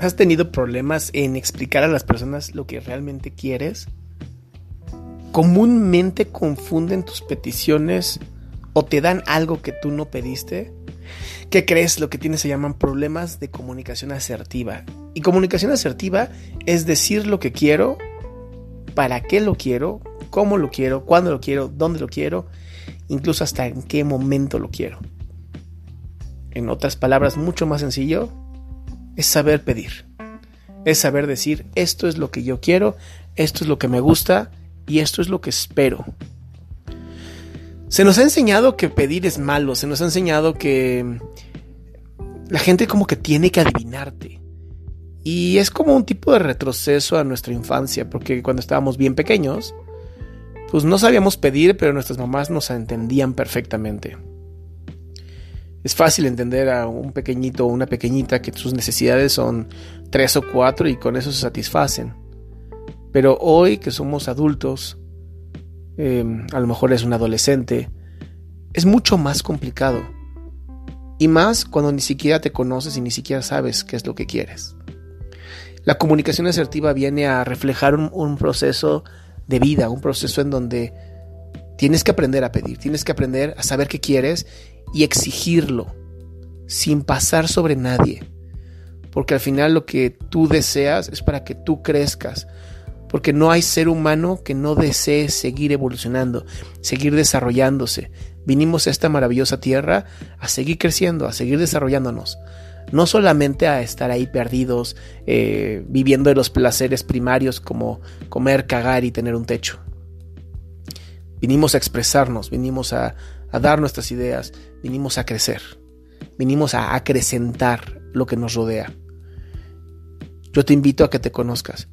¿Has tenido problemas en explicar a las personas lo que realmente quieres? ¿Comúnmente confunden tus peticiones o te dan algo que tú no pediste? ¿Qué crees? Lo que tienes se llaman problemas de comunicación asertiva. Y comunicación asertiva es decir lo que quiero, para qué lo quiero, cómo lo quiero, cuándo lo quiero, dónde lo quiero, incluso hasta en qué momento lo quiero. En otras palabras, mucho más sencillo, es saber pedir. Es saber decir, esto es lo que yo quiero, esto es lo que me gusta y esto es lo que espero. Se nos ha enseñado que pedir es malo, se nos ha enseñado que la gente como que tiene que adivinarte. Y es como un tipo de retroceso a nuestra infancia, porque cuando estábamos bien pequeños, pues no sabíamos pedir, pero nuestras mamás nos entendían perfectamente. Es fácil entender a un pequeñito o una pequeñita que sus necesidades son tres o cuatro y con eso se satisfacen. Pero hoy que somos adultos, em, a lo mejor es un adolescente, es mucho más complicado. Y más cuando ni siquiera te conoces y ni siquiera sabes qué es lo que quieres. La comunicación asertiva viene a reflejar un proceso de vida, un proceso en donde tienes que aprender a pedir, tienes que aprender a saber qué quieres y exigirlo sin pasar sobre nadie. Porque al final lo que tú deseas es para que tú crezcas. Porque no hay ser humano que no desee seguir evolucionando, seguir desarrollándose. Vinimos a esta maravillosa tierra a seguir creciendo, a seguir desarrollándonos. No solamente a estar ahí perdidos, eh, viviendo de los placeres primarios como comer, cagar y tener un techo. Vinimos a expresarnos, vinimos a, dar nuestras ideas, vinimos a crecer, vinimos a acrecentar lo que nos rodea. Yo te invito a que te conozcas,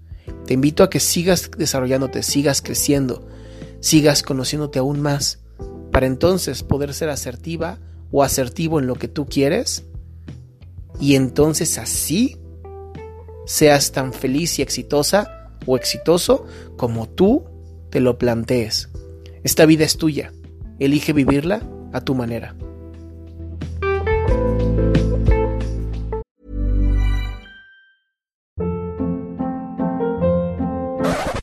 te invito a que sigas desarrollándote, sigas creciendo, sigas conociéndote aún más, para entonces poder ser asertiva o asertivo en lo que tú quieres y entonces así seas tan feliz y exitosa o exitoso como tú te lo plantees. Esta vida es tuya. Elige vivirla a tu manera.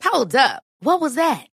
Hold up. What was that?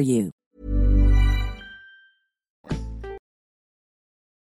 for you.